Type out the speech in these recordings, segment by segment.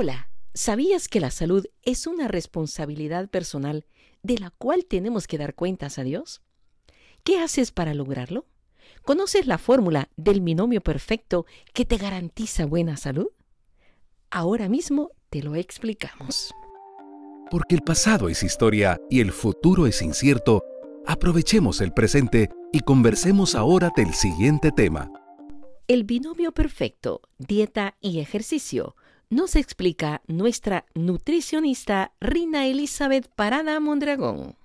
Hola, ¿sabías que la salud es una responsabilidad personal de la cual tenemos que dar cuentas a Dios? ¿Qué haces para lograrlo? ¿Conoces la fórmula del binomio perfecto que te garantiza buena salud? Ahora mismo te lo explicamos. Porque el pasado es historia y el futuro es incierto, aprovechemos el presente y conversemos ahora del siguiente tema. El binomio perfecto, dieta y ejercicio, nos explica nuestra nutricionista Rina Elizabeth Parada Mondragón.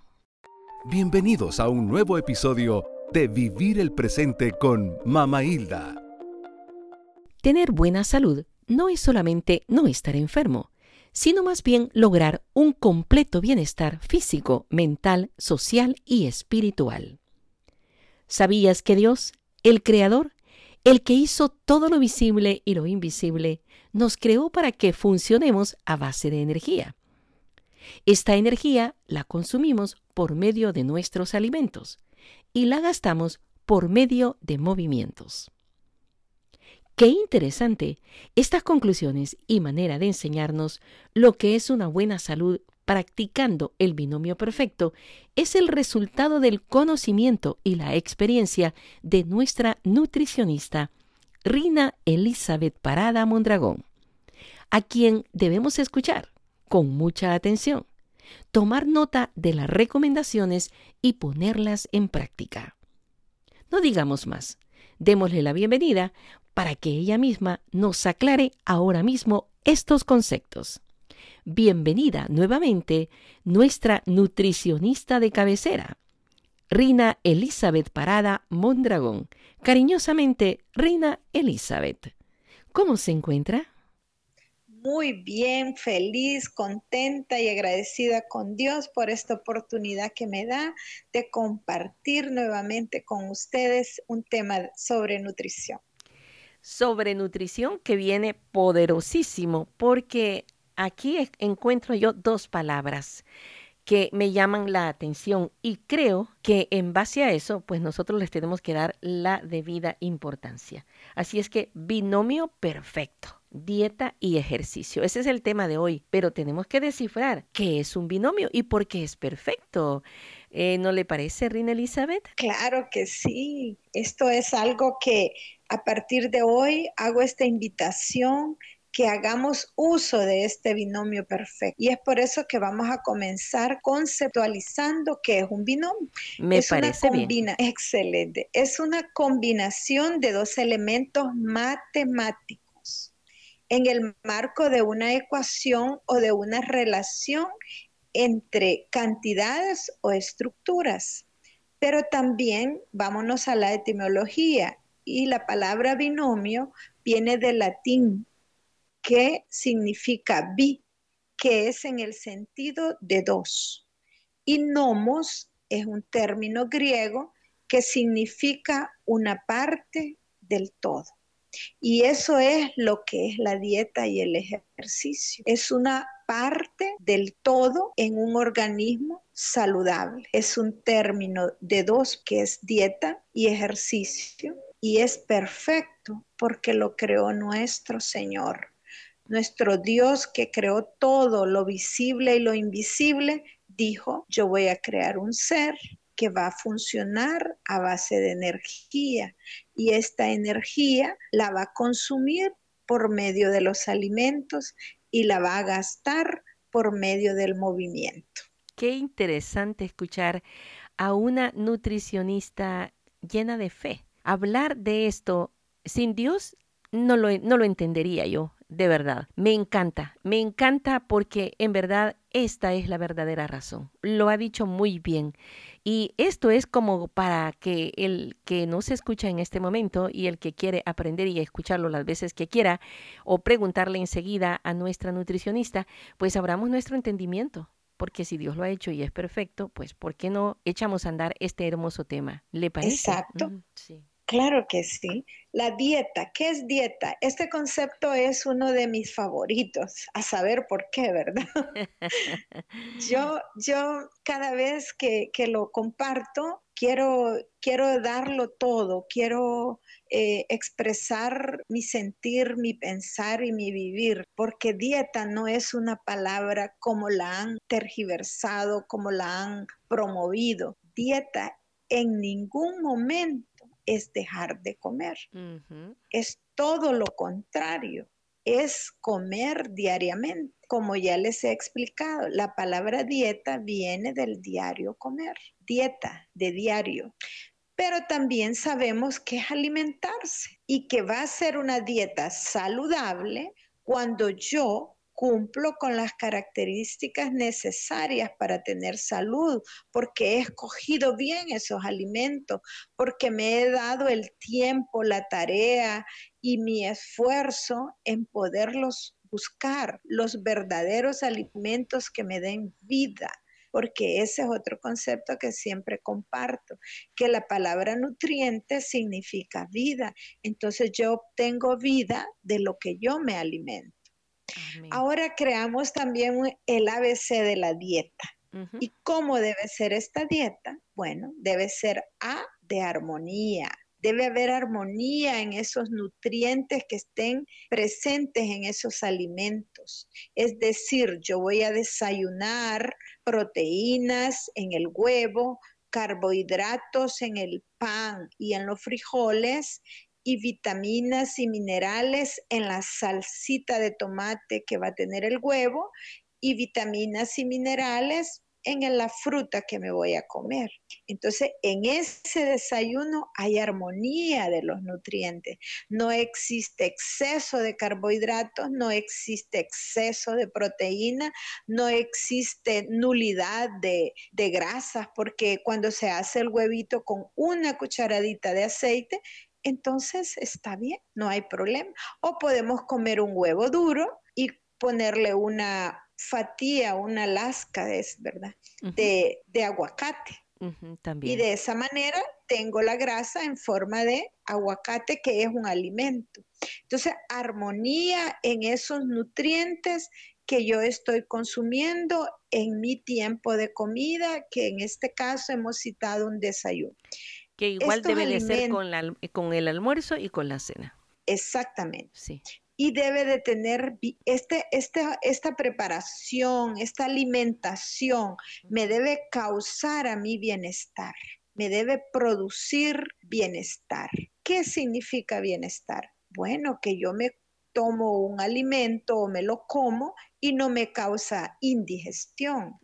Bienvenidos a un nuevo episodio de Vivir el Presente con Mama Hilda. Tener buena salud no es solamente no estar enfermo, sino más bien lograr un completo bienestar físico, mental, social y espiritual. ¿Sabías que Dios, el Creador, el que hizo todo lo visible y lo invisible, nos creó para que funcionemos a base de energía. Esta energía la consumimos por medio de nuestros alimentos y la gastamos por medio de movimientos. Qué interesante estas conclusiones y manera de enseñarnos lo que es una buena salud practicando el binomio perfecto es el resultado del conocimiento y la experiencia de nuestra nutricionista Rina Elizabeth Parada Mondragón, a quien debemos escuchar con mucha atención, tomar nota de las recomendaciones y ponerlas en práctica. No digamos más, démosle la bienvenida para que ella misma nos aclare ahora mismo estos conceptos. Bienvenida nuevamente nuestra nutricionista de cabecera, Rina Elizabeth Parada Mondragón. Cariñosamente, Rina Elizabeth. ¿Cómo se encuentra? Muy bien, feliz, contenta y agradecida con Dios por esta oportunidad que me da de compartir nuevamente con ustedes un tema sobre nutrición. Sobre nutrición que viene poderosísimo porque aquí encuentro yo dos palabras que me llaman la atención y creo que en base a eso, pues nosotros les tenemos que dar la debida importancia. Así es que binomio perfecto, dieta y ejercicio. Ese es el tema de hoy, pero tenemos que descifrar qué es un binomio y por qué es perfecto. Eh, ¿No le parece, Rina Elizabeth? Claro que sí. Esto es algo que a partir de hoy hago esta invitación que hagamos uso de este binomio perfecto. Y es por eso que vamos a comenzar conceptualizando qué es un binomio. Me parece bien. Excelente. Es una combinación de dos elementos matemáticos en el marco de una ecuación o de una relación entre cantidades o estructuras. Pero también vámonos a la etimología y la palabra binomio viene del latín que significa bi, que es en el sentido de dos. Y nomos es un término griego que significa una parte del todo. Y eso es lo que es la dieta y el ejercicio. Es una parte del todo en un organismo saludable. Es un término de dos que es dieta y ejercicio y es perfecto porque lo creó nuestro Señor. Nuestro Dios que creó todo, lo visible y lo invisible, dijo, yo voy a crear un ser que va a funcionar a base de energía y esta energía la va a consumir por medio de los alimentos y la va a gastar por medio del movimiento. Qué interesante escuchar a una nutricionista llena de fe. Hablar de esto sin Dios no lo, no lo entendería yo de verdad. Me encanta, me encanta porque en verdad esta es la verdadera razón. Lo ha dicho muy bien. Y esto es como para que el que no se escucha en este momento y el que quiere aprender y escucharlo las veces que quiera o preguntarle enseguida a nuestra nutricionista, pues abramos nuestro entendimiento. Porque si Dios lo ha hecho y es perfecto, pues ¿por qué no echamos a andar este hermoso tema? ¿Le parece? Exacto. sí. Claro que sí. La dieta, ¿qué es dieta? Este concepto es uno de mis favoritos, a saber por qué, ¿verdad? yo, yo cada vez que, que, lo comparto, quiero, quiero darlo todo, quiero eh, expresar mi sentir, mi pensar y mi vivir, porque dieta no es una palabra como la han tergiversado, como la han promovido. Dieta en ningún momento es dejar de comer. Es todo lo contrario, es comer diariamente. Como ya les he explicado, la palabra dieta viene del diario comer, dieta de diario. Pero también sabemos que es alimentarse y que va a ser una dieta saludable cuando yo cumplo con las características necesarias para tener salud, porque he escogido bien esos alimentos, porque me he dado el tiempo, la tarea y mi esfuerzo en poderlos buscar, los verdaderos alimentos que me den vida porque ese es otro concepto que siempre comparto, que la palabra nutriente significa vida. Entonces yo obtengo vida de lo que yo me alimento. Ahora creamos también el ABC de la dieta. ¿Y cómo debe ser esta dieta? Bueno, debe ser A de armonía. Debe haber armonía en esos nutrientes que estén presentes en esos alimentos. Es decir, yo voy a desayunar proteínas en el huevo, carbohidratos en el pan y en los frijoles y vitaminas y minerales en la salsita de tomate que va a tener el huevo y vitaminas y minerales en la fruta que me voy a comer. Entonces, en ese desayuno hay armonía de los nutrientes. No existe exceso de carbohidratos, no existe exceso de proteína, no existe nulidad de, de grasas, porque cuando se hace el huevito con una cucharadita de aceite, entonces está bien, no hay problema. O podemos comer un huevo duro y ponerle una fatía, una lasca, es verdad, de, aguacate. también. Y de esa manera tengo la grasa en forma de aguacate, que es un alimento. Entonces, armonía en esos nutrientes que yo estoy consumiendo en mi tiempo de comida, que en este caso hemos citado un desayuno. Que igual debe de ser con, con el almuerzo y con la cena. Exactamente. Sí. Y debe de tener este, este, esta preparación, esta alimentación, me debe causar a mi bienestar, me debe producir bienestar. ¿Qué significa bienestar? Bueno, que yo me tomo un alimento o me lo como y no me causa indigestión,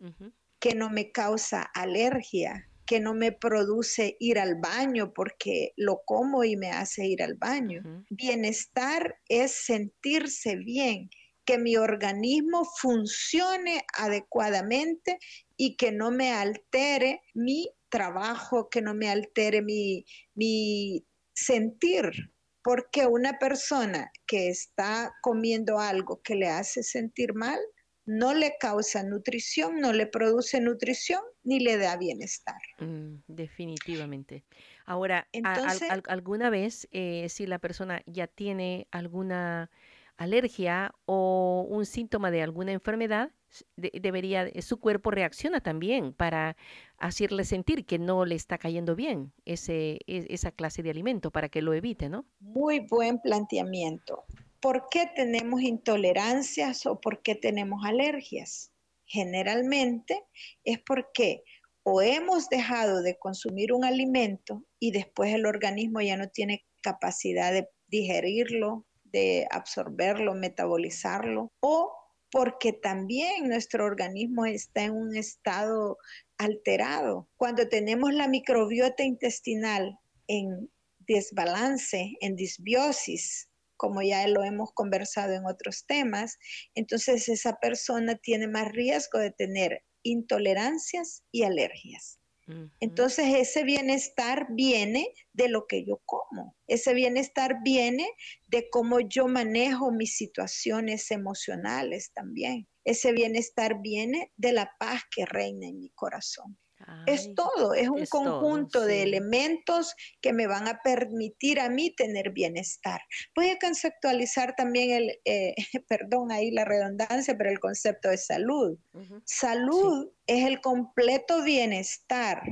que no me causa alergia, que no me produce ir al baño porque lo como y me hace ir al baño. Bienestar es sentirse bien, que mi organismo funcione adecuadamente y que no me altere mi trabajo, que no me altere mi, mi sentir. Porque una persona que está comiendo algo que le hace sentir mal, no le causa nutrición, no le produce nutrición ni le da bienestar. Mm, definitivamente. Ahora, ¿alguna vez eh, si la persona ya tiene alguna alergia o un síntoma de alguna enfermedad, debería, su cuerpo reacciona también para hacerle sentir que no le está cayendo bien ese, e, esa clase de alimento para que lo evite, ¿no? Muy buen planteamiento. ¿Por qué tenemos intolerancias o por qué tenemos alergias? Generalmente es porque o hemos dejado de consumir un alimento y después el organismo ya no tiene capacidad de digerirlo, de absorberlo, metabolizarlo, o porque también nuestro organismo está en un estado alterado. Cuando tenemos la microbiota intestinal en desbalance, en disbiosis, como ya lo hemos conversado en otros temas, entonces esa persona tiene más riesgo de tener intolerancias y alergias. Entonces ese bienestar viene de lo que yo como, ese bienestar viene de cómo yo manejo mis situaciones emocionales también, ese bienestar viene de la paz que reina en mi corazón es todo, es un conjunto de elementos que me van a permitir a mí tener bienestar. Voy a conceptualizar también el, eh, perdón ahí la redundancia, pero el concepto de salud. Salud es el completo bienestar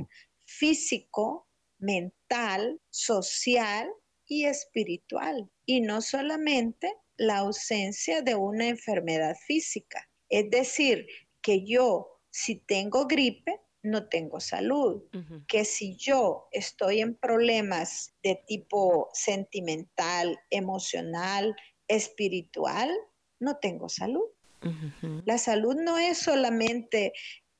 físico, mental, social y espiritual, y no solamente la ausencia de una enfermedad física. Es decir, que yo, si tengo gripe, no tengo salud. Que si yo estoy en problemas de tipo sentimental, emocional, espiritual, no tengo salud. La salud no es solamente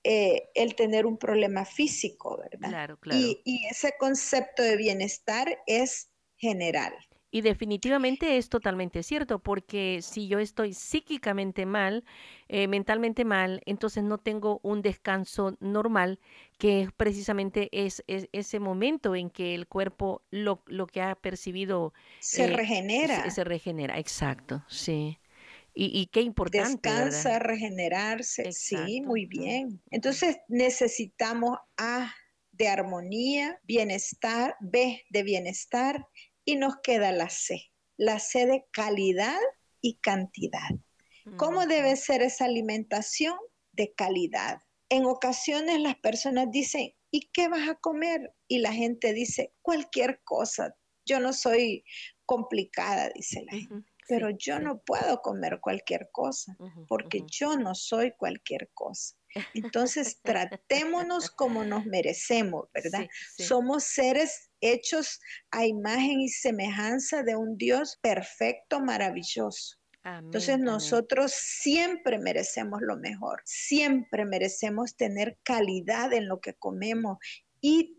eh, el tener un problema físico, ¿verdad? Claro, claro. y ese concepto de bienestar es general. Y definitivamente es totalmente cierto, porque si yo estoy psíquicamente mal, eh, mentalmente mal, entonces no tengo un descanso normal, que precisamente es, ese momento en que el cuerpo lo, lo que ha percibido... Se eh, regenera. Se, regenera, exacto, sí. Y, qué importante. Descansa, regenerarse, sí, muy bien. Entonces necesitamos A de armonía, bienestar, B de bienestar y nos queda la C, la C de calidad y cantidad. ¿Cómo debe ser esa alimentación? De calidad. En ocasiones las personas dicen, ¿y qué vas a comer? Y la gente dice, cualquier cosa. Yo no soy complicada, dice la gente. Pero yo no puedo comer cualquier cosa, porque yo no soy cualquier cosa. Entonces, tratémonos como nos merecemos, ¿verdad? Somos seres hechos a imagen y semejanza de un Dios perfecto, maravilloso. Entonces nosotros siempre merecemos lo mejor, siempre merecemos tener calidad en lo que comemos y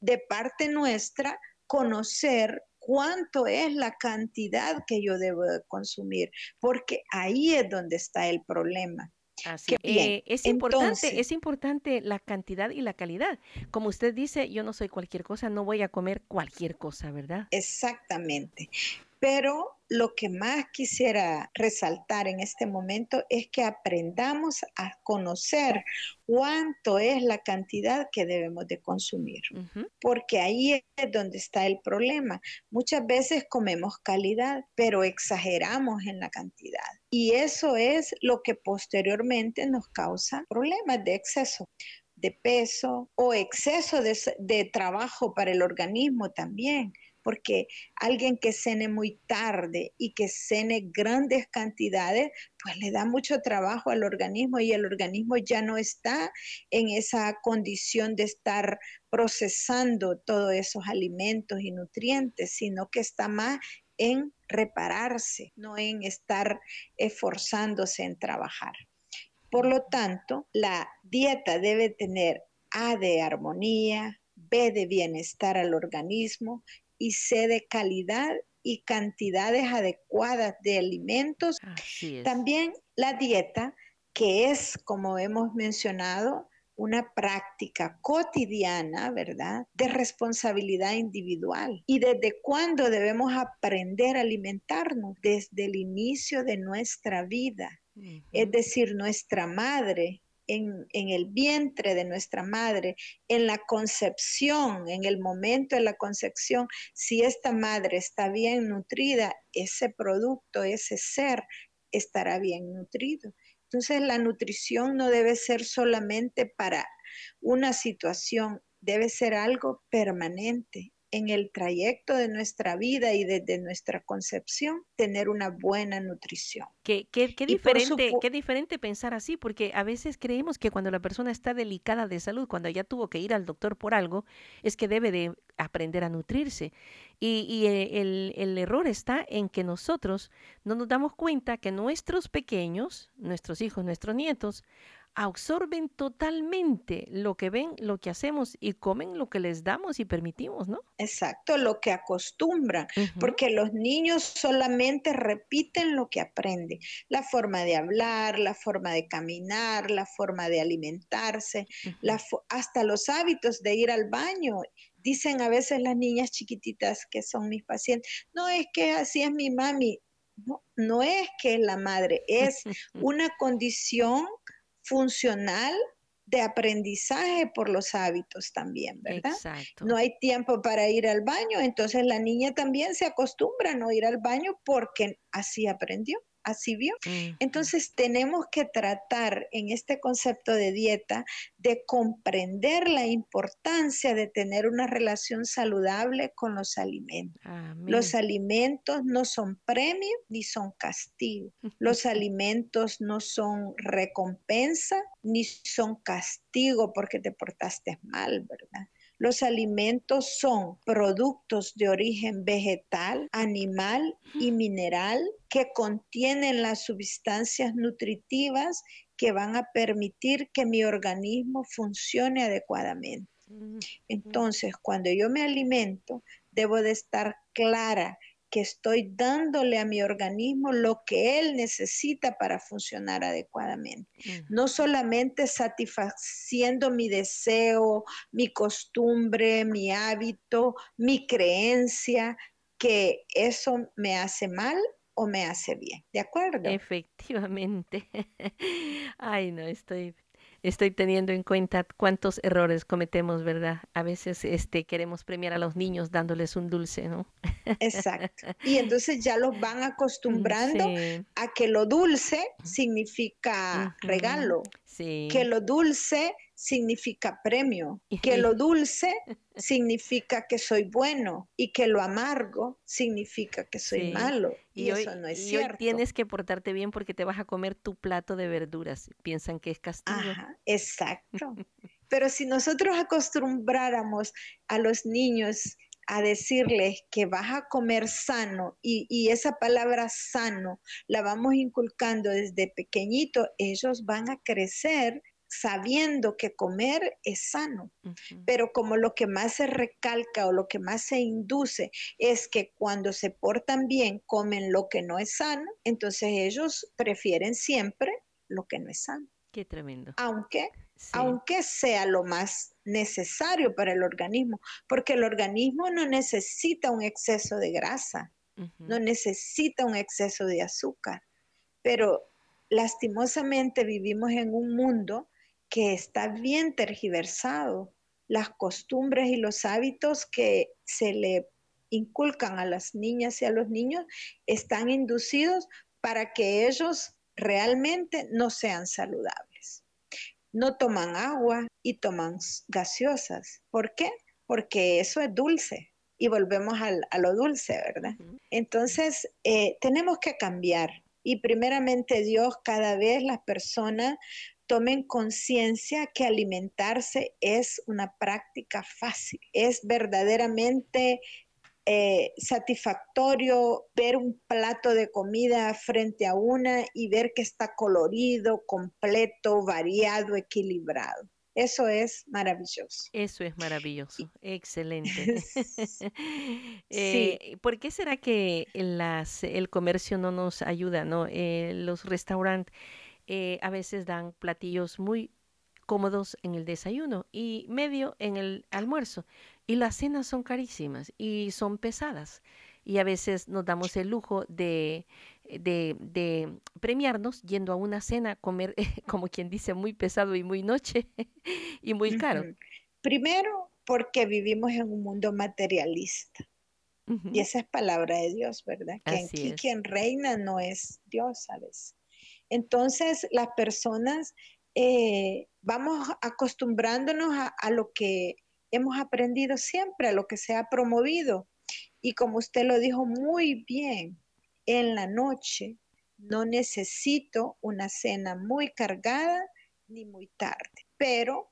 de parte nuestra conocer cuánto es la cantidad que yo debo de consumir, porque ahí es donde está el problema. Así, eh, es importante, es importante la cantidad y la calidad. Como usted dice, yo no soy cualquier cosa, no voy a comer cualquier cosa, ¿verdad? Exactamente. Pero lo que más quisiera resaltar en este momento es que aprendamos a conocer cuánto es la cantidad que debemos de consumir, porque ahí es donde está el problema. Muchas veces comemos calidad, pero exageramos en la cantidad. Y eso es lo que posteriormente nos causa problemas de exceso de peso o exceso de, de trabajo para el organismo también porque alguien que cene muy tarde y que cene grandes cantidades, pues le da mucho trabajo al organismo y el organismo ya no está en esa condición de estar procesando todos esos alimentos y nutrientes, sino que está más en repararse, no en estar esforzándose en trabajar. Por lo tanto, la dieta debe tener A de armonía, B de bienestar al organismo y C de calidad y cantidades adecuadas de alimentos. También la dieta, que es, como hemos mencionado, una práctica cotidiana, ¿verdad? De responsabilidad individual. ¿Y desde cuándo debemos aprender a alimentarnos? Desde el inicio de nuestra vida. Es decir, nuestra madre en, el vientre de nuestra madre, en la concepción, en el momento de la concepción, si esta madre está bien nutrida, ese producto, ese ser estará bien nutrido. Entonces la nutrición no debe ser solamente para una situación, debe ser algo permanente en el trayecto de nuestra vida y desde nuestra concepción tener una buena nutrición. Qué, qué, qué diferente, qué diferente pensar así, porque a veces creemos que cuando la persona está delicada de salud, cuando ya tuvo que ir al doctor por algo, es que debe de aprender a nutrirse. Y, y eh, el, el error está en que nosotros no nos damos cuenta que nuestros pequeños, nuestros hijos, nuestros nietos, absorben totalmente lo que ven, lo que hacemos y comen lo que les damos y permitimos, ¿no? Exacto, lo que acostumbran, porque los niños solamente repiten lo que aprenden, la forma de hablar, la forma de caminar, la forma de alimentarse, hasta los hábitos de ir al baño. Dicen a veces las niñas chiquititas que son mis pacientes, no es que así es mi mami, no, no es que es la madre, es una condición funcional de aprendizaje por los hábitos también, ¿verdad? Exacto. No hay tiempo para ir al baño, entonces la niña también se acostumbra a no ir al baño porque así aprendió. Así vio. Entonces tenemos que tratar en este concepto de dieta de comprender la importancia de tener una relación saludable con los alimentos. Los alimentos no son premio ni son castigo. Los alimentos no son recompensa ni son castigo porque te portaste mal, ¿verdad? Los alimentos son productos de origen vegetal, animal y mineral que contienen las sustancias nutritivas que van a permitir que mi organismo funcione adecuadamente. Entonces, cuando yo me alimento, debo de estar clara que estoy dándole a mi organismo lo que él necesita para funcionar adecuadamente. No solamente satisfaciendo mi deseo, mi costumbre, mi hábito, mi creencia, que eso me hace mal o me hace bien. ¿De acuerdo? Efectivamente. Ay, no, estoy estoy teniendo en cuenta cuántos errores cometemos, ¿verdad? A veces este queremos premiar a los niños dándoles un dulce, ¿no? Exacto. Y entonces ya los van acostumbrando a que lo dulce significa regalo, sí. que lo dulce significa premio, que lo dulce significa que soy bueno y que lo amargo significa que soy malo. Y, eso no es cierto. Hoy tienes que portarte bien porque te vas a comer tu plato de verduras. Piensan que es castigo. exacto. Pero si nosotros acostumbráramos a los niños a decirles que vas a comer sano y, y, esa palabra sano la vamos inculcando desde pequeñito, ellos van a crecer sabiendo que comer es sano, pero como lo que más se recalca o lo que más se induce es que cuando se portan bien comen lo que no es sano, entonces ellos prefieren siempre lo que no es sano. Qué tremendo. Aunque, aunque sea lo más necesario para el organismo, porque el organismo no necesita un exceso de grasa, no necesita un exceso de azúcar, pero lastimosamente vivimos en un mundo que está bien tergiversado. Las costumbres y los hábitos que se le inculcan a las niñas y a los niños están inducidos para que ellos realmente no sean saludables. No toman agua y toman gaseosas. ¿Por qué? Porque eso es dulce y volvemos a lo dulce, ¿verdad? Entonces, eh, tenemos que cambiar. Y primeramente Dios, cada vez las personas tomen conciencia que alimentarse es una práctica fácil, es verdaderamente eh, satisfactorio ver un plato de comida frente a una y ver que está colorido, completo, variado, equilibrado. Eso es maravilloso. Eso es maravilloso, excelente. Eh, ¿Por qué será que el comercio no nos ayuda, no? Eh, los restaurantes eh, a veces dan platillos muy cómodos en el desayuno y medio en el almuerzo. Y las cenas son carísimas y son pesadas. Y a veces nos damos el lujo de, de, premiarnos yendo a una cena, comer, como quien dice, muy pesado y muy noche y muy caro. Primero, porque vivimos en un mundo materialista. Y esa es palabra de Dios, ¿verdad? Que aquí quien reina no es Dios a veces. Entonces, las personas eh, vamos acostumbrándonos a, lo que hemos aprendido siempre, a lo que se ha promovido. Y como usted lo dijo muy bien, en la noche no necesito una cena muy cargada ni muy tarde, pero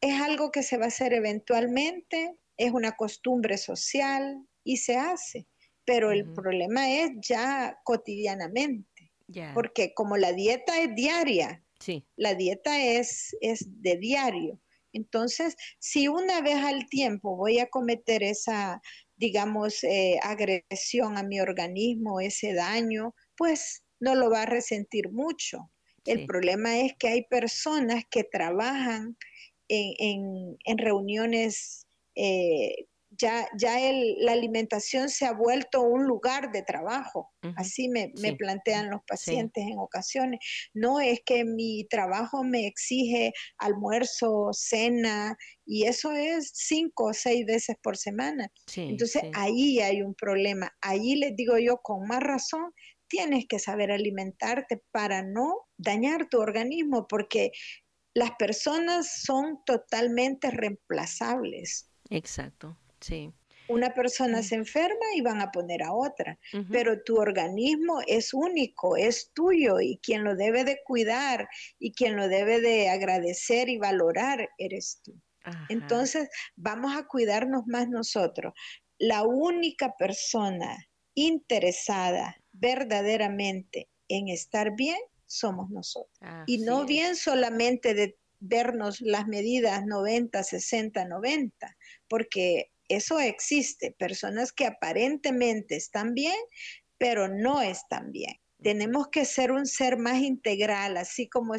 es algo que se va a hacer eventualmente, es una costumbre social y se hace, pero el problema es ya cotidianamente. Porque como la dieta es diaria, la dieta es, es de diario. Entonces, si una vez al tiempo voy a cometer esa, digamos, eh, agresión a mi organismo, ese daño, pues no lo va a resentir mucho. El problema es que hay personas que trabajan en, en, reuniones eh, ya, ya la alimentación se ha vuelto un lugar de trabajo. Así me, plantean los pacientes en ocasiones. No es que mi trabajo me exige almuerzo, cena, y eso es cinco o seis veces por semana. Entonces ahí hay un problema. Ahí les digo yo, con más razón, tienes que saber alimentarte para no dañar tu organismo, porque las personas son totalmente reemplazables. Exacto, sí. Una persona se enferma y van a poner a otra, pero tu organismo es único, es tuyo y quien lo debe de cuidar y quien lo debe de agradecer y valorar eres tú. Entonces, vamos a cuidarnos más nosotros. La única persona interesada verdaderamente en estar bien somos nosotros. y no bien solamente de vernos las medidas 90, 60, 90, porque eso existe, personas que aparentemente están bien, pero no están bien. Tenemos que ser un ser más integral, así como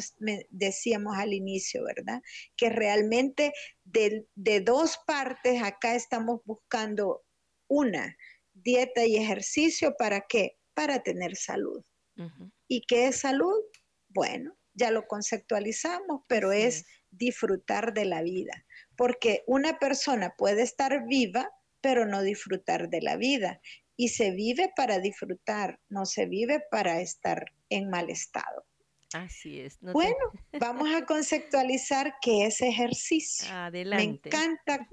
decíamos al inicio, ¿verdad? Que realmente de, dos partes acá estamos buscando una, dieta y ejercicio, ¿para qué? Para tener salud. ¿Y qué es salud? Bueno, ya lo conceptualizamos, pero es disfrutar de la vida porque una persona puede estar viva, pero no disfrutar de la vida. Y se vive para disfrutar, no se vive para estar en mal estado. Así es. bueno, vamos a conceptualizar qué es ejercicio. Adelante. Me encanta,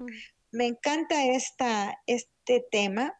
me encanta esta, este tema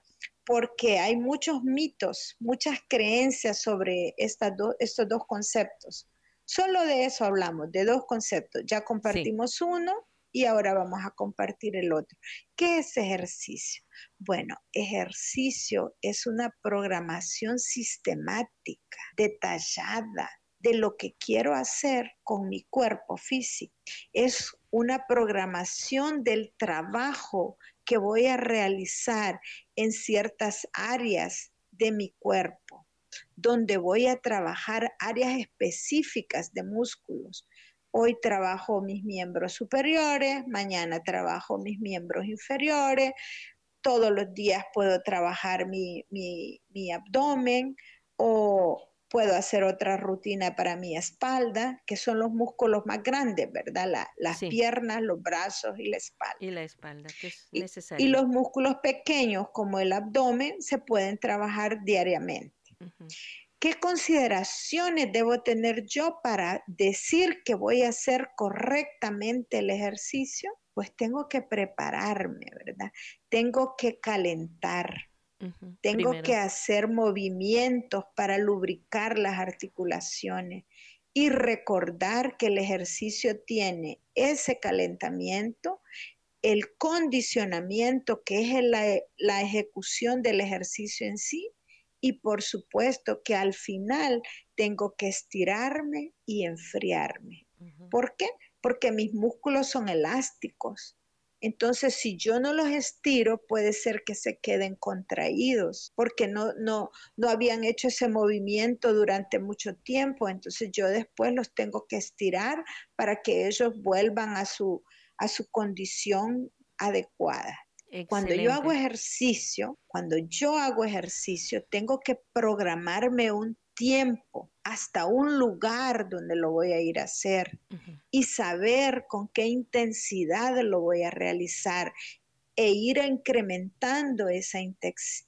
porque hay muchos mitos, muchas creencias sobre estas estos dos conceptos. Solo de eso hablamos, de dos conceptos. Ya compartimos uno y ahora vamos a compartir el otro. ¿Qué es ejercicio? Bueno, ejercicio es una programación sistemática, detallada de lo que quiero hacer con mi cuerpo físico. Es una programación del trabajo que voy a realizar en ciertas áreas de mi cuerpo, donde voy a trabajar áreas específicas de músculos, Hoy trabajo mis miembros superiores, mañana trabajo mis miembros inferiores, todos los días puedo trabajar mi, abdomen o puedo hacer otra rutina para mi espalda, que son los músculos más grandes, ¿verdad? las piernas, los brazos y la espalda. Y la espalda, que es necesario. Y, los músculos pequeños, como el abdomen, se pueden trabajar diariamente. ¿Qué consideraciones debo tener yo para decir que voy a hacer correctamente el ejercicio? Pues tengo que prepararme, ¿verdad? Tengo que calentar. Tengo que hacer movimientos para lubricar las articulaciones y recordar que el ejercicio tiene ese calentamiento, el condicionamiento, que es la, la ejecución del ejercicio en sí, y por supuesto que al final tengo que estirarme y enfriarme. ¿Por qué? Porque mis músculos son elásticos. Entonces, si yo no los estiro, puede ser que se queden contraídos, porque no, no, no habían hecho ese movimiento durante mucho tiempo. Entonces, yo después los tengo que estirar para que ellos vuelvan a su, a su condición adecuada. Cuando yo hago ejercicio, cuando yo hago ejercicio, tengo que programarme un tiempo hasta un lugar donde lo voy a ir a hacer y saber con qué intensidad lo voy a realizar e ir incrementando esa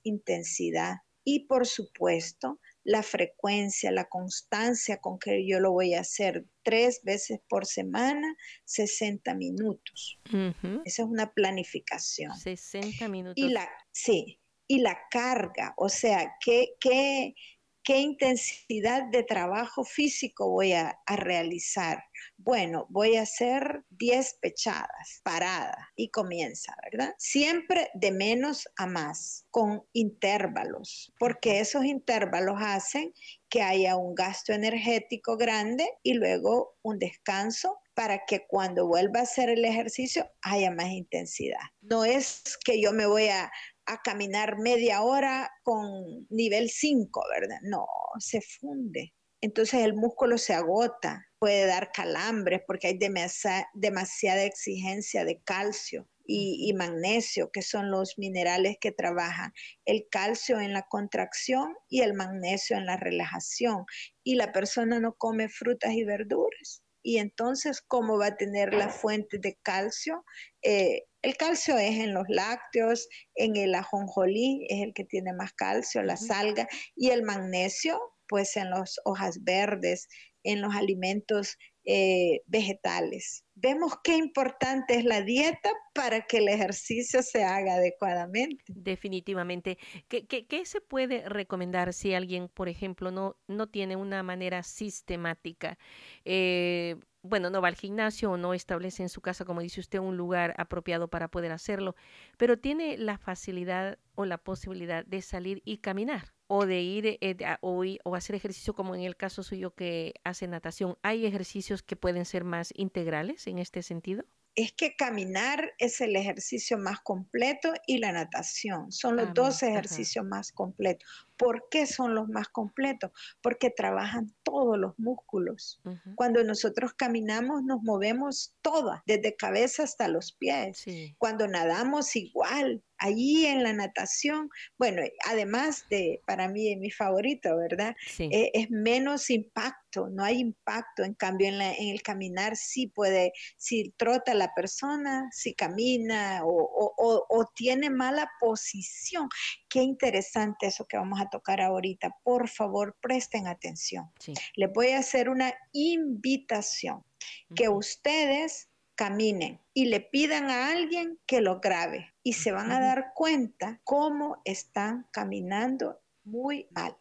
intensidad. Y por supuesto, la frecuencia, la constancia con que yo lo voy a hacer tres veces por semana, 60 minutos. Esa es una planificación. 60 minutos. Y la, sí, y la carga, o sea, ¿qué, qué, qué intensidad de trabajo físico voy a, a realizar? Bueno, voy a hacer 10 pechadas, parada, y comienza, ¿verdad? Siempre de menos a más, con intervalos, porque esos intervalos hacen que haya un gasto energético grande y luego un descanso para que cuando vuelva a hacer el ejercicio haya más intensidad. No es que yo me voy a, a caminar media hora con nivel 5, ¿verdad? No, se funde. Entonces el músculo se agota, puede dar calambres porque hay demasiada, exigencia de calcio y, magnesio, que son los minerales que trabajan el calcio en la contracción y el magnesio en la relajación. Y la persona no come frutas y verduras. y entonces cómo va a tener la fuente de calcio. Eh, el calcio es en los lácteos, en el ajonjolí es el que tiene más calcio, la salga, y el magnesio, pues en las hojas verdes, en los alimentos eh, vegetales. Vemos qué importante es la dieta para que el ejercicio se haga adecuadamente. Definitivamente. ¿Qué, qué, se puede recomendar si alguien, por ejemplo, no, no tiene una manera sistemática? Eh, bueno, no va al gimnasio o no establece en su casa, como dice usted, un lugar apropiado para poder hacerlo, pero tiene la facilidad o la posibilidad de salir y caminar o de ir eh, o, o, hacer ejercicio como en el caso suyo que hace natación. ¿Hay ejercicios que pueden ser más integrales en este sentido? es que caminar es el ejercicio más completo y la natación. Son los dos ejercicios más completos. ¿Por qué son los más completos? Porque trabajan todos los músculos. Cuando nosotros caminamos nos movemos todas, desde cabeza hasta los pies. Cuando nadamos igual, allí en la natación, bueno, además de, para mí, mi favorito, ¿verdad? Eh, es menos impacto, no hay impacto, en cambio en, el caminar sí puede, si trota la persona, si camina o, tiene mala posición. Qué interesante eso que vamos a tocar ahorita. Por favor, presten atención. Le voy a hacer una invitación, que ustedes caminen y le pidan a alguien que lo grabe y se van a dar cuenta cómo están caminando muy mal.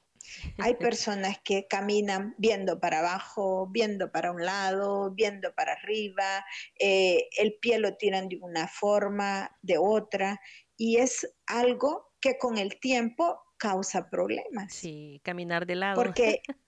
Hay personas que caminan viendo para abajo, viendo para un lado, viendo para arriba, eh, el pie lo tiran de una forma, de otra, y es algo que con el tiempo causa problemas. Sí, caminar de lado. Porque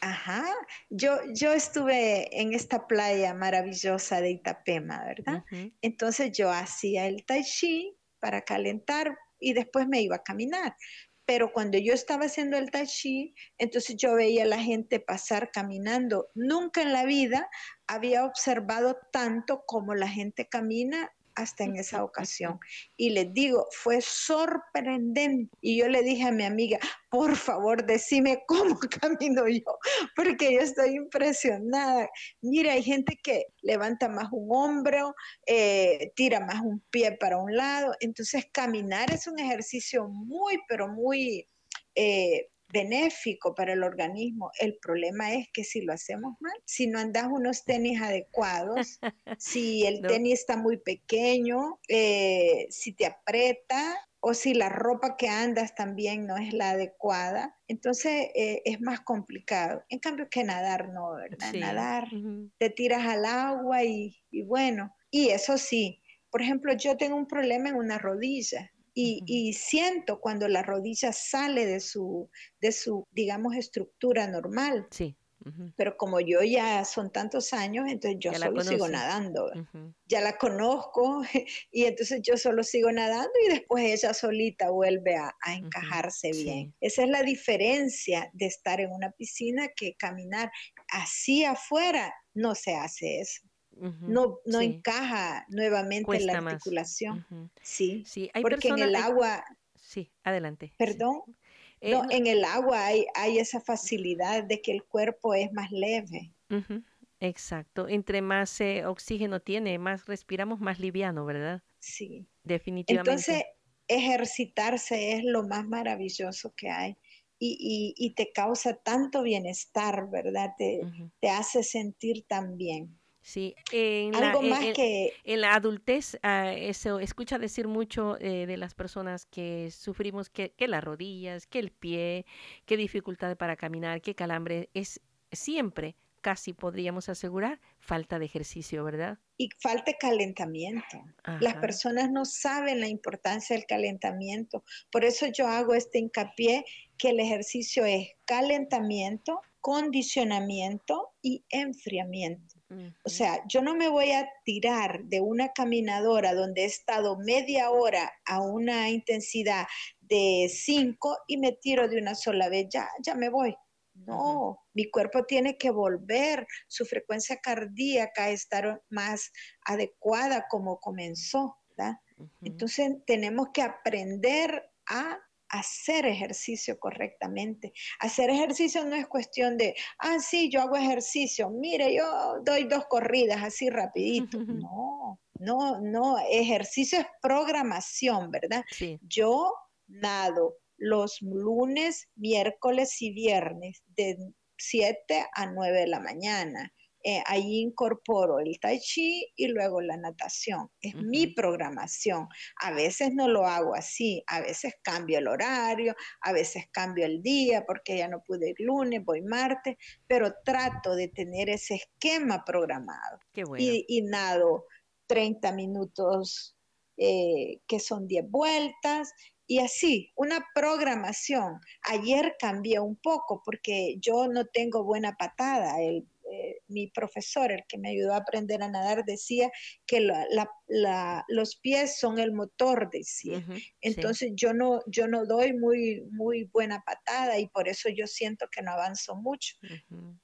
Ajá, yo, yo estuve en esta playa maravillosa de Itapema, ¿verdad? Entonces yo hacía el tai chi para calentar y después me iba a caminar. Pero cuando yo estaba haciendo el tai chi, entonces yo veía a la gente pasar caminando. Nunca en la vida había observado tanto como la gente camina hasta en esa ocasión. Y les digo, fue sorprendente. Y yo le dije a mi amiga, por favor, decime cómo camino yo, porque yo estoy impresionada. Mira, hay gente que levanta más un hombro, eh, tira más un pie para un lado. Entonces, caminar es un ejercicio muy, pero muy... Eh, benéfico para el organismo. El problema es que si lo hacemos mal, si no andas unos tenis adecuados, si el tenis está muy pequeño, eh, si te aprieta o si la ropa que andas también no es la adecuada, entonces eh, es más complicado. En cambio que nadar, no, ¿verdad? Nadar, te tiras al agua y, y bueno, y eso sí, por ejemplo, yo tengo un problema en una rodilla y, siento cuando la rodilla sale de su, de su, digamos, estructura normal. Sí. Pero como yo ya son tantos años, entonces yo solo sigo nadando. Ya la conozco y entonces yo solo sigo nadando y después ella solita vuelve a, encajarse bien. Esa es la diferencia de estar en una piscina que caminar así afuera no se hace eso no, no encaja nuevamente en la articulación. Sí, sí. Hay porque en el agua... Sí, adelante. Perdón. Eh, en el agua hay, hay esa facilidad de que el cuerpo es más leve. Exacto. Entre más eh, oxígeno tiene, más respiramos, más liviano, ¿verdad? Sí. Definitivamente. Entonces, ejercitarse es lo más maravilloso que hay. Y, y, te causa tanto bienestar, ¿verdad? Te, te hace sentir tan bien. Sí, en Algo la, más que... en la adultez, uh, eso escucha decir mucho eh, de las personas que sufrimos que, que, las rodillas, que el pie, que dificultad para caminar, que calambre, es siempre, casi podríamos asegurar, falta de ejercicio, ¿verdad? Y falta calentamiento. Las personas no saben la importancia del calentamiento. Por eso yo hago este hincapié que el ejercicio es calentamiento, condicionamiento y enfriamiento. O sea, yo no me voy a tirar de una caminadora donde he estado media hora a una intensidad de 5 y me tiro de una sola vez, ya, ya me voy. No, mi cuerpo tiene que volver, su frecuencia cardíaca estar más adecuada como comenzó. ¿verdad? Entonces tenemos que aprender a hacer ejercicio correctamente. Hacer ejercicio no es cuestión de, ah, sí, yo hago ejercicio, mire, yo doy dos corridas así rapidito. No, no, no, ejercicio es programación, ¿verdad? Yo nado los lunes, miércoles y viernes de 7 a 9 de la mañana. Eh, ahí incorporo el tai chi y luego la natación. Es mi programación. A veces no lo hago así, a veces cambio el horario, a veces cambio el día porque ya no pude ir lunes, voy martes, pero trato de tener ese esquema programado. y, nado 30 minutos eh, que son 10 vueltas y así, una programación. Ayer cambié un poco porque yo no tengo buena patada. El eh, mi profesor, el que me ayudó a aprender a nadar, decía que los pies son el motor, decía. Entonces yo, no, yo no doy muy, muy buena patada y por eso yo siento que no avanzo mucho.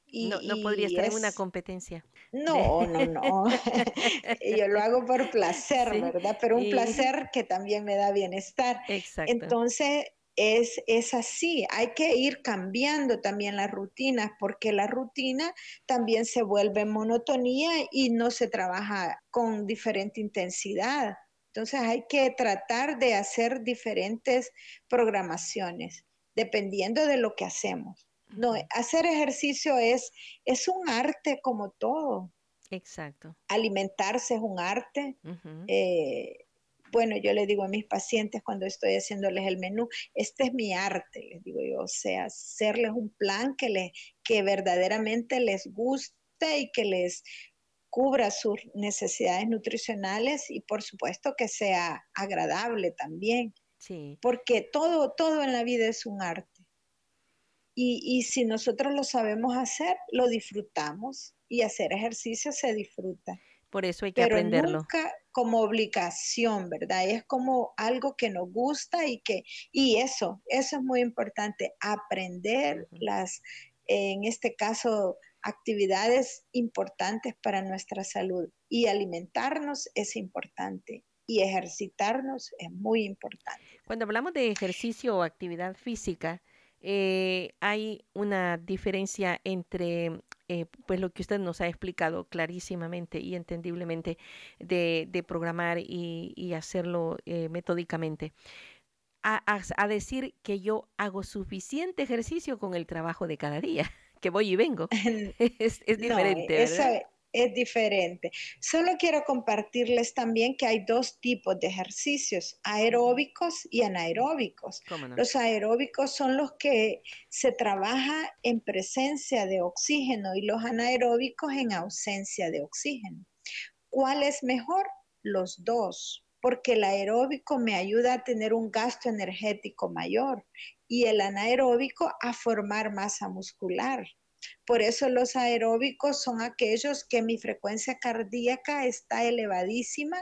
y, no, no podría estar en una competencia. No, no, no. yo lo hago por placer, ¿verdad? Pero un placer que también me da bienestar. Exacto. Entonces, es, es, así. Hay que ir cambiando también las rutinas porque la rutina también se vuelve monotonía y no se trabaja con diferente intensidad. Entonces hay que tratar de hacer diferentes programaciones dependiendo de lo que hacemos. No, hacer ejercicio es, es un arte como todo. Exacto. Alimentarse es un arte bueno, yo le digo a mis pacientes cuando estoy haciéndoles el menú, este es mi arte, les digo yo, o sea, hacerles un plan que, les, que verdaderamente les guste y que les cubra sus necesidades nutricionales y por supuesto que sea agradable también. Sí. Porque todo, todo en la vida es un arte. Y, y si nosotros lo sabemos hacer, lo disfrutamos y hacer ejercicio se disfruta. Por eso hay que Pero aprenderlo. Nunca como obligación, ¿verdad? Es como algo que nos gusta y que, y eso, eso es muy importante, aprender las, en este caso, actividades importantes para nuestra salud. Y alimentarnos es importante y ejercitarnos es muy importante. Cuando hablamos de ejercicio o actividad física, eh, hay una diferencia entre eh, pues lo que usted nos ha explicado clarísimamente y entendiblemente de, de programar y, y hacerlo eh, metódicamente. A, a, decir que yo hago suficiente ejercicio con el trabajo de cada día, que voy y vengo. es, es diferente. ¿verdad? Es diferente. Solo quiero compartirles también que hay dos tipos de ejercicios, aeróbicos y anaeróbicos. Los aeróbicos son los que se trabaja en presencia de oxígeno y los anaeróbicos en ausencia de oxígeno. ¿Cuál es mejor? Los dos, porque el aeróbico me ayuda a tener un gasto energético mayor y el anaeróbico a formar masa muscular. Por eso los aeróbicos son aquellos que mi frecuencia cardíaca está elevadísima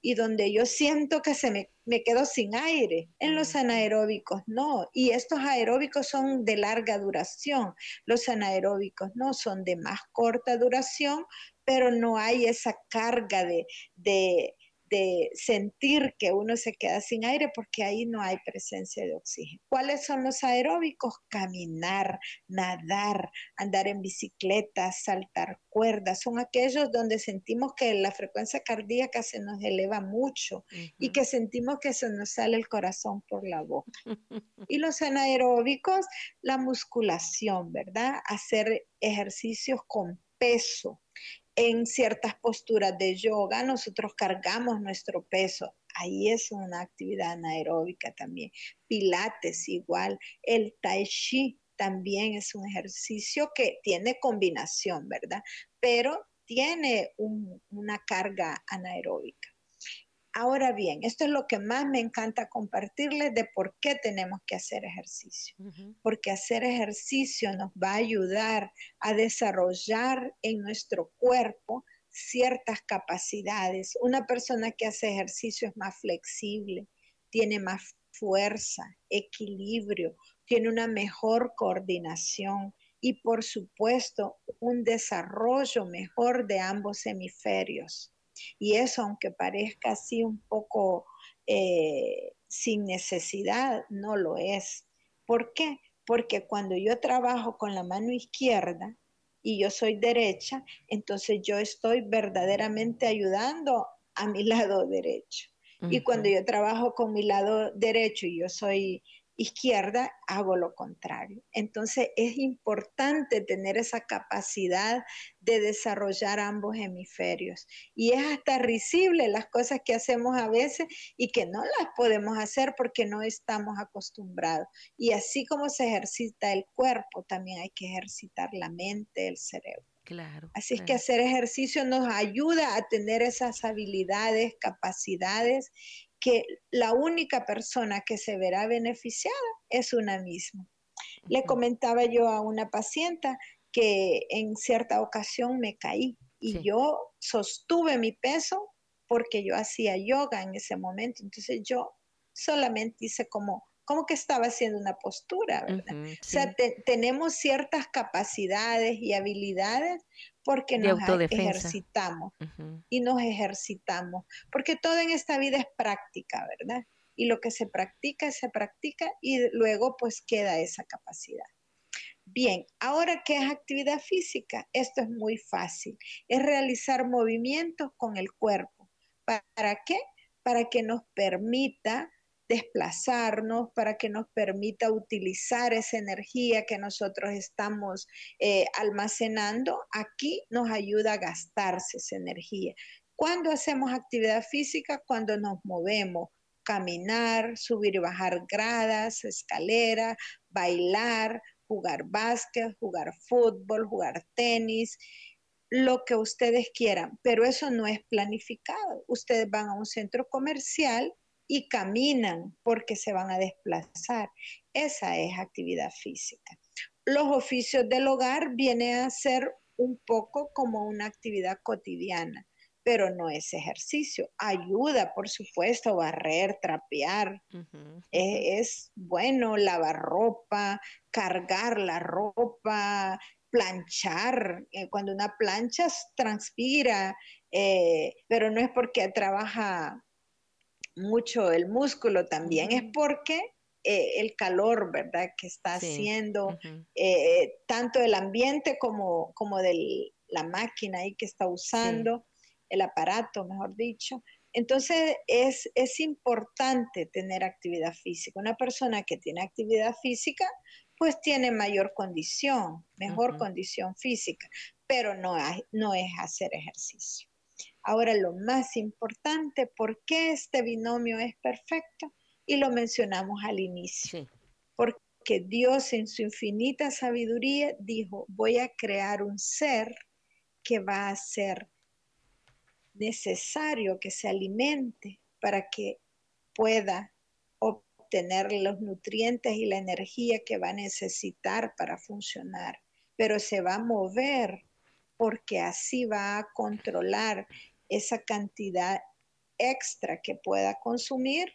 y donde yo siento que se me, me quedo sin aire. En los anaeróbicos no. Y estos aeróbicos son de larga duración. Los anaeróbicos no son de más corta duración, pero no hay esa carga de, de de sentir que uno se queda sin aire porque ahí no hay presencia de oxígeno. ¿Cuáles son los aeróbicos? Caminar, nadar, andar en bicicleta, saltar cuerdas. Son aquellos donde sentimos que la frecuencia cardíaca se nos eleva mucho y que sentimos que se nos sale el corazón por la boca. y los anaeróbicos, la musculación, ¿verdad? Hacer ejercicios con peso en ciertas posturas de yoga nosotros cargamos nuestro peso. Ahí es una actividad anaeróbica también. Pilates igual. El tai chi también es un ejercicio que tiene combinación, ¿verdad? Pero tiene una carga anaeróbica. Ahora bien, esto es lo que más me encanta compartirles de por qué tenemos que hacer ejercicio. Porque hacer ejercicio nos va a ayudar a desarrollar en nuestro cuerpo ciertas capacidades. Una persona que hace ejercicio es más flexible, tiene más fuerza, equilibrio, tiene una mejor coordinación y por supuesto un desarrollo mejor de ambos hemisferios. Y eso, aunque parezca así un poco eh, sin necesidad no lo es. ¿Por qué? Porque cuando yo trabajo con la mano izquierda y yo soy derecha, entonces yo estoy verdaderamente ayudando a mi lado derecho. Y cuando yo trabajo con mi lado derecho y yo soy izquierda, hago lo contrario. Entonces es importante tener esa capacidad de desarrollar ambos hemisferios. Y es hasta risible las cosas que hacemos a veces y que no las podemos hacer porque no estamos acostumbrados. Y así como se ejercita el cuerpo, también hay que ejercitar la mente, el cerebro. Claro. Así es que hacer ejercicio nos ayuda a tener esas habilidades, capacidades que la única persona que se verá beneficiada es una misma. Le comentaba yo a una paciente que en cierta ocasión me caí y yo sostuve mi peso porque yo hacía yoga en ese momento. Entonces yo solamente hice como, como que estaba haciendo una postura, ¿verdad? O sea, tenemos ciertas capacidades y habilidades porque nos ejercitamos y nos ejercitamos, porque todo en esta vida es práctica, ¿verdad? Y lo que se practica, se practica y luego pues queda esa capacidad. Bien, ahora qué es actividad física? Esto es muy fácil, es realizar movimientos con el cuerpo. ¿Para qué? Para que nos permita desplazarnos, para que nos permita utilizar esa energía que nosotros estamos eh, almacenando, aquí nos ayuda a gastarse esa energía. ¿Cuándo hacemos actividad física? Cuando nos movemos, caminar, subir y bajar gradas, escaleras, bailar, jugar básquet, jugar fútbol, jugar tenis, lo que ustedes quieran, pero eso no es planificado. Ustedes van a un centro comercial y caminan porque se van a desplazar. Esa es actividad física. Los oficios del hogar vienen a ser un poco como una actividad cotidiana, pero no es ejercicio. Ayuda, por supuesto, barrer, trapear. Eh, es bueno lavar ropa, cargar la ropa, planchar. Eh, cuando una plancha transpira, eh, pero no es porque trabaja mucho el músculo también, es porque eh, el calor, ¿verdad? Que está haciendo, eh, tanto el ambiente como, como de la máquina ahí que está usando, el aparato, mejor dicho. Entonces es, es importante tener actividad física. Una persona que tiene actividad física, pues tiene mayor condición, mejor condición física, pero no, no es hacer ejercicio. Ahora, lo más importante, ¿por qué este binomio es perfecto? Y lo mencionamos al inicio. Porque Dios en su infinita sabiduría dijo, voy a crear un ser que va a ser necesario que se alimente para que pueda obtener los nutrientes y la energía que va a necesitar para funcionar, pero se va a mover porque así va a controlar esa cantidad extra que pueda consumir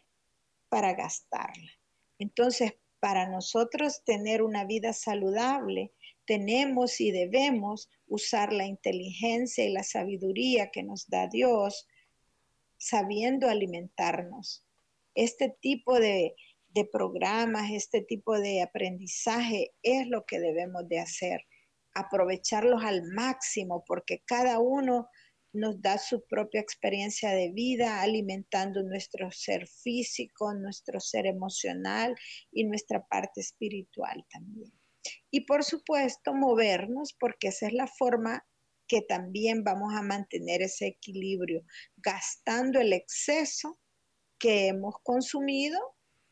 para gastarla. Entonces, para nosotros tener una vida saludable, tenemos y debemos usar la inteligencia y la sabiduría que nos da Dios, sabiendo alimentarnos. Este tipo de, de programas, este tipo de aprendizaje es lo que debemos de hacer, aprovecharlos al máximo, porque cada uno nos da su propia experiencia de vida, alimentando nuestro ser físico, nuestro ser emocional y nuestra parte espiritual también. Y por supuesto, movernos, porque esa es la forma que también vamos a mantener ese equilibrio, gastando el exceso que hemos consumido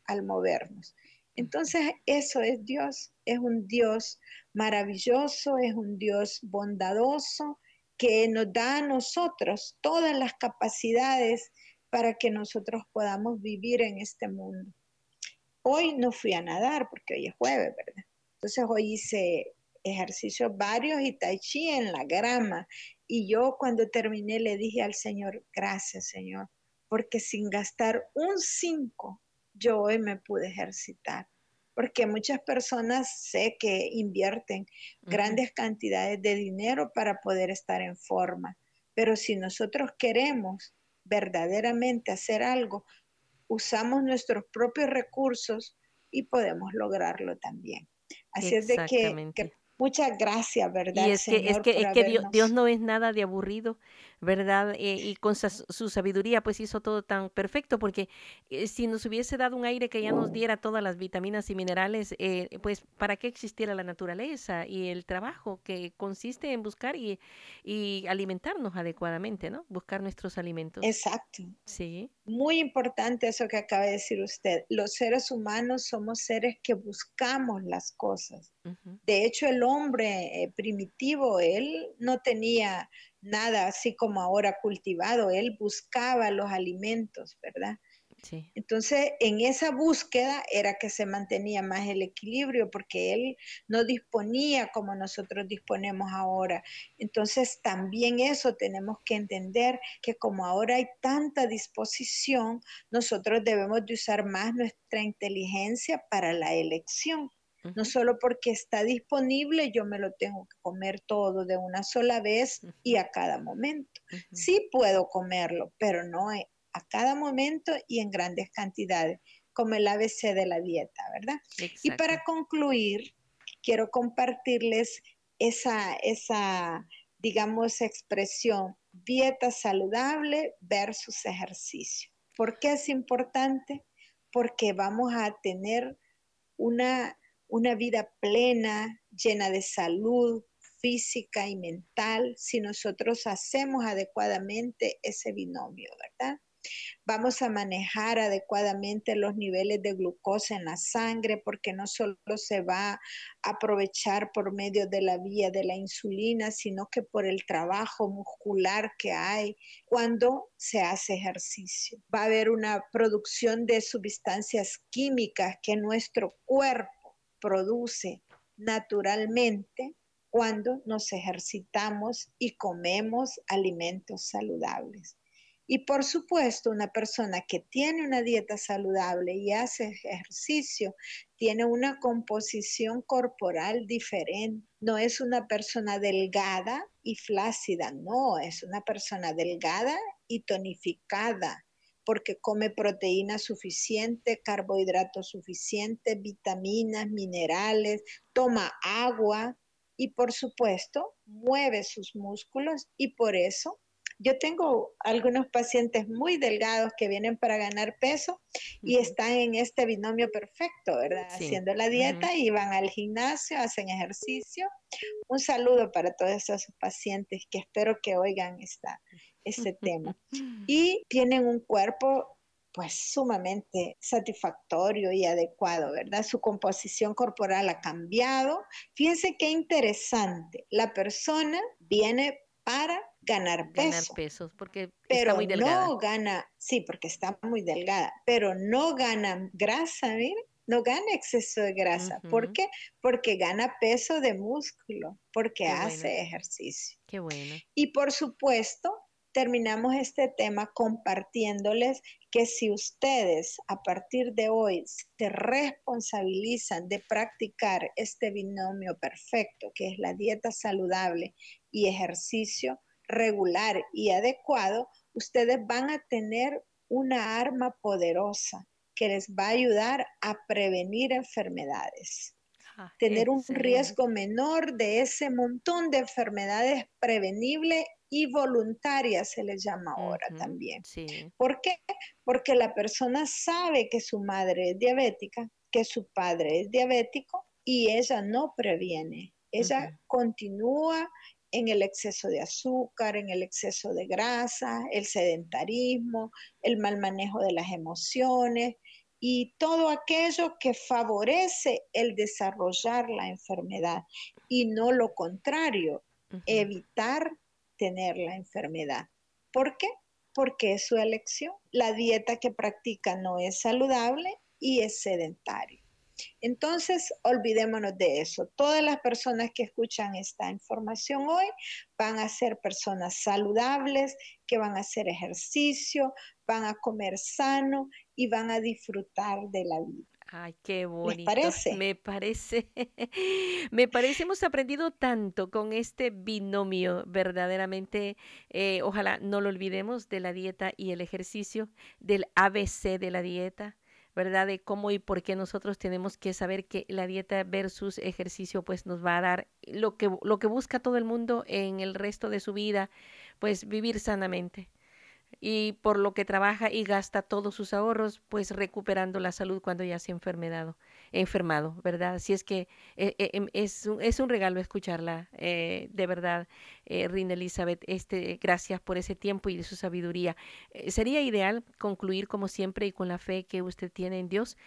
al movernos. Entonces, eso es Dios, es un Dios maravilloso, es un Dios bondadoso, que nos da a nosotros todas las capacidades para que nosotros podamos vivir en este mundo. Hoy no fui a nadar porque hoy es jueves, ¿verdad? Entonces hoy hice ejercicios varios y tai chi en la grama. Y yo cuando terminé le dije al Señor, gracias Señor, porque sin gastar un cinco, yo hoy me pude ejercitar porque muchas personas sé que invierten grandes cantidades de dinero para poder estar en forma, pero si nosotros queremos verdaderamente hacer algo, usamos nuestros propios recursos y podemos lograrlo también. Así es de que, muchas gracias, ¿verdad? Y es que, es que, es que Dios, no es nada de aburrido. ¿Verdad? Eh, y con su, sabiduría pues hizo todo tan perfecto porque eh, si nos hubiese dado un aire que ya nos diera todas las vitaminas y minerales, eh, pues ¿para qué existiera la naturaleza y el trabajo que consiste en buscar y, y alimentarnos adecuadamente, ¿no? Buscar nuestros alimentos. Exacto. Sí. Muy importante eso que acaba de decir usted. Los seres humanos somos seres que buscamos las cosas. De hecho, el hombre primitivo, él no tenía nada así como ahora cultivado, él buscaba los alimentos, ¿verdad? Sí. Entonces, en esa búsqueda era que se mantenía más el equilibrio, porque él no disponía como nosotros disponemos ahora. Entonces, también eso tenemos que entender, que como ahora hay tanta disposición, nosotros debemos de usar más nuestra inteligencia para la elección. No solo porque está disponible, yo me lo tengo que comer todo de una sola vez y a cada momento. Sí puedo comerlo, pero no e, a cada momento y en grandes cantidades, como el ABC de la dieta, ¿verdad? Y para concluir, quiero compartirles esa, esa, digamos, expresión, dieta saludable versus ejercicio. ¿Por qué es importante? Porque vamos a tener una una vida plena, llena de salud física y mental, si nosotros hacemos adecuadamente ese binomio, ¿verdad? Vamos a manejar adecuadamente los niveles de glucosa en la sangre porque no solo se va a aprovechar por medio de la vía de la insulina, sino que por el trabajo muscular que hay cuando se hace ejercicio. Va a haber una producción de sustancias químicas que nuestro cuerpo produce naturalmente cuando nos ejercitamos y comemos alimentos saludables. Y por supuesto, una persona que tiene una dieta saludable y hace ejercicio, tiene una composición corporal diferente. No es una persona delgada y flácida, no, es una persona delgada y tonificada, porque come proteína suficiente, carbohidratos suficientes, vitaminas, minerales, toma agua y por supuesto mueve sus músculos y por eso yo tengo algunos pacientes muy delgados que vienen para ganar peso y están en este binomio perfecto, ¿verdad? Haciendo la dieta y van al gimnasio, hacen ejercicio. Un saludo para todos esos pacientes que espero que oigan esta, este tema. Y tienen un cuerpo pues sumamente satisfactorio y adecuado, ¿verdad? Su composición corporal ha cambiado. Fíjense qué interesante. La persona viene para ganar peso. Ganar pesos, porque pero está muy delgada. no gana, sí, porque está muy delgada, pero no gana grasa, no gana exceso de grasa. ¿Por qué? Porque gana peso de músculo, porque hace ejercicio. Qué bueno. Y por supuesto, terminamos este tema compartiéndoles que si ustedes a partir de hoy se responsabilizan de practicar este binomio perfecto, que es la dieta saludable y ejercicio regular y adecuado, ustedes van a tener una arma poderosa que les va a ayudar a prevenir enfermedades. Ah, tener un riesgo menor de ese montón de enfermedades prevenibles y voluntarias se les llama ahora también. ¿Por qué? Porque la persona sabe que su madre es diabética, que su padre es diabético y ella no previene. Ella continúa en el exceso de azúcar, en el exceso de grasa, el sedentarismo, el mal manejo de las emociones y todo aquello que favorece el desarrollar la enfermedad y no lo contrario, evitar tener la enfermedad. ¿Por qué? Porque es su elección. La dieta que practica no es saludable y es sedentaria. Entonces, olvidémonos de eso. Todas las personas que escuchan esta información hoy van a ser personas saludables, que van a hacer ejercicio, van a comer sano y van a disfrutar de la vida. Ay, qué bonito. ¿Me parece? Me parece. me parece, hemos aprendido tanto con este binomio, verdaderamente. Eh, ojalá no lo olvidemos de la dieta y el ejercicio, del ABC de la dieta. ¿verdad? De cómo y por qué nosotros tenemos que saber que la dieta versus ejercicio pues nos va a dar lo que, lo que busca todo el mundo en el resto de su vida, pues vivir sanamente y por lo que trabaja y gasta todos sus ahorros, pues recuperando la salud cuando ya se ha enfermedado, enfermado, ¿verdad? Así es que eh, eh, em, es, un, es un regalo escucharla, eh, de verdad, Rina Elizabeth, este, gracias por ese tiempo y de su sabiduría. sería ideal concluir, como siempre, y con la fe que usted tiene en Dios,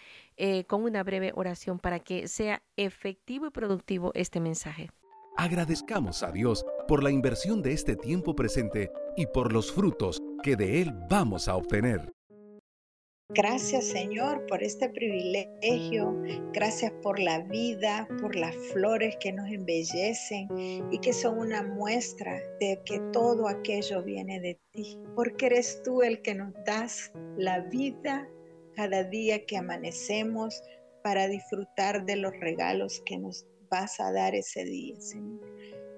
con una breve oración para que sea efectivo y productivo este mensaje. Agradezcamos a Dios por la inversión de este tiempo presente y por los frutos que de Él vamos a obtener. Gracias Señor por este privilegio, gracias por la vida, por las flores que nos embellecen y que son una muestra de que todo aquello viene de ti, porque eres tú el que nos das la vida cada día que amanecemos para disfrutar de los regalos que nos vas a dar ese día, Señor.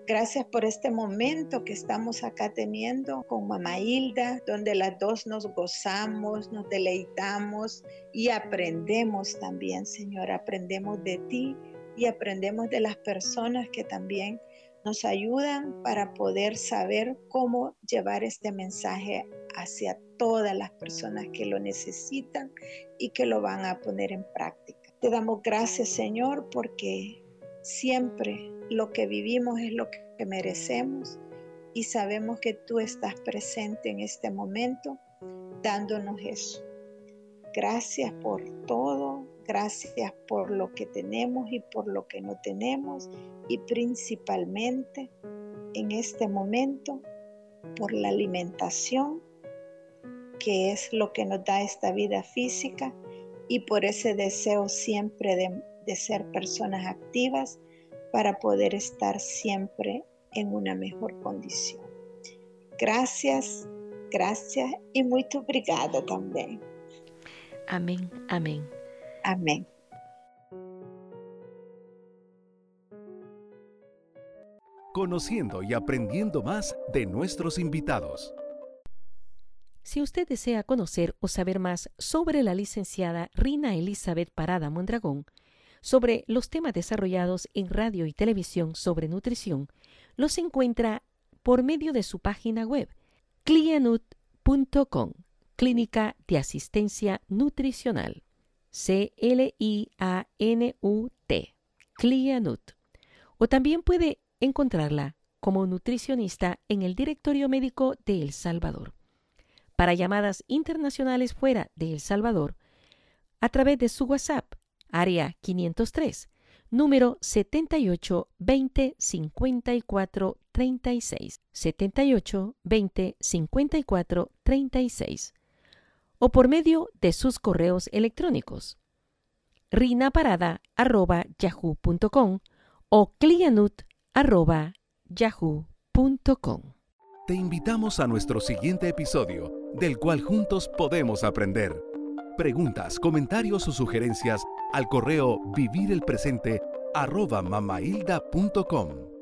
Gracias por este momento que estamos acá teniendo con Mamá Hilda, donde las dos nos gozamos, nos deleitamos y aprendemos también, Señor. Aprendemos de ti y aprendemos de las personas que también nos ayudan para poder saber cómo llevar este mensaje hacia todas las personas que lo necesitan y que lo van a poner en práctica. Te damos gracias, Señor, porque siempre lo que vivimos es lo que merecemos y sabemos que tú estás presente en este momento dándonos eso. Gracias por todo, gracias por lo que tenemos y por lo que no tenemos y principalmente en este momento por la alimentación que es lo que nos da esta vida física y por ese deseo siempre de, de ser personas activas para poder estar siempre en una mejor condición. Gracias, gracias y muy obrigada también. Amén, amén. Amén. Conociendo y aprendiendo más de nuestros invitados. Si usted desea conocer o saber más sobre la licenciada Rina Elizabeth Parada Mondragón, sobre los temas desarrollados en radio y televisión sobre nutrición los encuentra por medio de su página web clianut.com, Clínica de Asistencia Nutricional. C-L-I-A-N-U-T, Clianut. O también puede encontrarla como nutricionista en el Directorio Médico de El Salvador. Para llamadas internacionales fuera de El Salvador, a través de su WhatsApp área 503, número 78 20 54 36, 78 20 54 36, o por medio de sus correos electrónicos rinaparada.yahoo.com o clianut.yahoo.com. Te invitamos a nuestro siguiente episodio, del cual juntos podemos aprender. Preguntas, comentarios o sugerencias al correo vivirelpresente arroba mamailda.com.